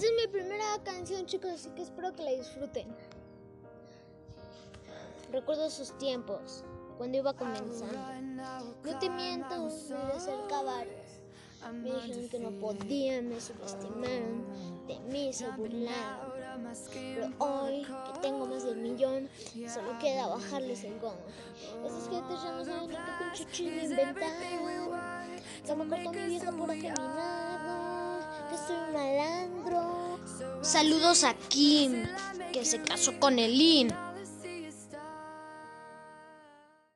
Esa es mi primera canción, chicos, así que espero que la disfruten. Recuerdo esos tiempos, cuando iba comenzando. No te miento, me. Me dijeron que no podía, me subestimaron, de mí se burlaron. Pero hoy que tengo más del millón, solo queda bajarles el gong. Esas gentes ya no saben ni qué pinche. Se me cortó mi vieja por afeminado, Saludos a Kim, que se casó con Elin.